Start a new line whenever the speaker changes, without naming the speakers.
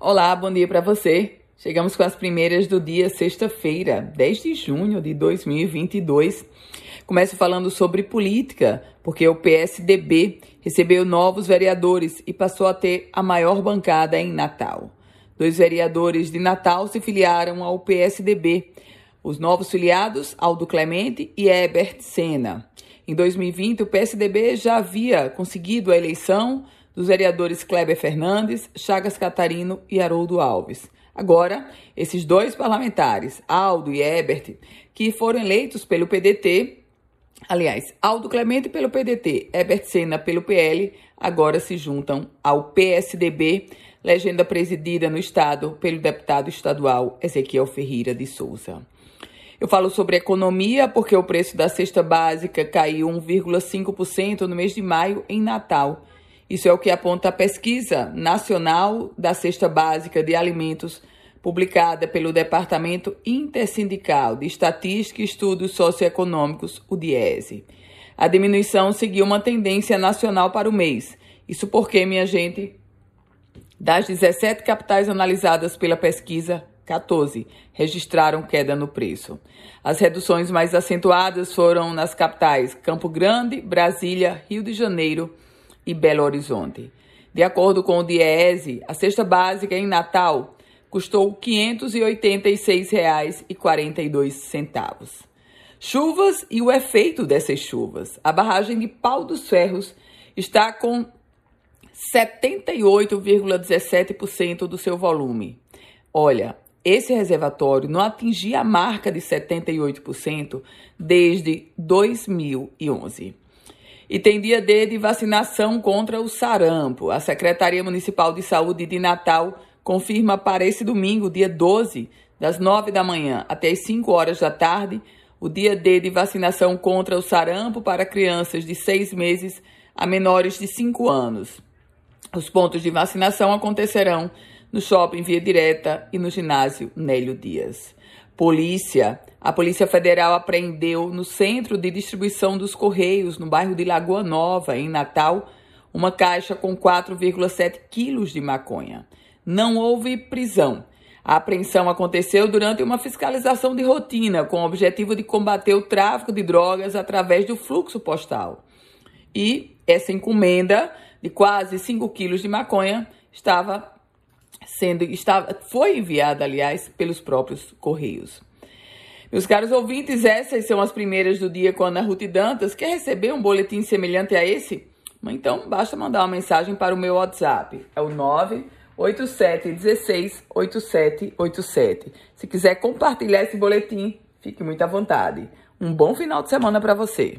Olá, bom dia para você. Chegamos com as primeiras do dia, sexta-feira, 10 de junho de 2022. Começo falando sobre política, porque o PSDB recebeu novos vereadores e passou a ter a maior bancada em Natal. Dois vereadores de Natal se filiaram ao PSDB. Os novos filiados, Aldo Clemente e Herbert Sena. Em 2020, o PSDB já havia conseguido a eleição dos vereadores Kleber Fernandes, Chagas Catarino e Haroldo Alves. Agora, esses dois parlamentares, Aldo e Ebert, que foram eleitos pelo PDT, aliás, Aldo Clemente pelo PDT, Ebert Sena pelo PL, agora se juntam ao PSDB, legenda presidida no estado pelo deputado estadual Ezequiel Ferreira de Souza. Eu falo sobre economia porque o preço da cesta básica caiu 1,5% no mês de maio em Natal isso é o que aponta a pesquisa nacional da cesta básica de alimentos publicada pelo Departamento Intersindical de Estatística e Estudos Socioeconômicos, o DIESE. A diminuição seguiu uma tendência nacional para o mês. Isso porque, minha gente, das 17 capitais analisadas pela pesquisa, 14 registraram queda no preço. As reduções mais acentuadas foram nas capitais Campo Grande, Brasília, Rio de Janeiro, e Belo Horizonte. De acordo com o DIEESE, a cesta básica em Natal custou R$ 586,42. Chuvas e o efeito dessas chuvas. A barragem de Pau dos Ferros está com 78,17% do seu volume. Olha, esse reservatório não atingia a marca de 78% desde 2011. E tem dia D de vacinação contra o sarampo. A Secretaria Municipal de Saúde de Natal confirma para esse domingo, dia 12, das 9 da manhã até as 5 horas da tarde, o dia D de vacinação contra o sarampo para crianças de 6 meses a menores de 5 anos. Os pontos de vacinação acontecerão no Shopping Via Direta e no ginásio Nélio Dias. Polícia. A Polícia Federal apreendeu no centro de distribuição dos Correios, no bairro de Lagoa Nova, em Natal, uma caixa com 4,7 quilos de maconha. Não houve prisão. A apreensão aconteceu durante uma fiscalização de rotina, com o objetivo de combater o tráfico de drogas através do fluxo postal. E essa encomenda de quase 5 quilos de maconha estava sendo estava, foi enviada, aliás, pelos próprios Correios. Meus caros ouvintes, essas são as primeiras do dia com Ana Ruth Dantas. Quer receber um boletim semelhante a esse? Então, basta mandar uma mensagem para o meu WhatsApp. É o 98716 8787. Se quiser compartilhar esse boletim, fique muito à vontade. Um bom final de semana para você.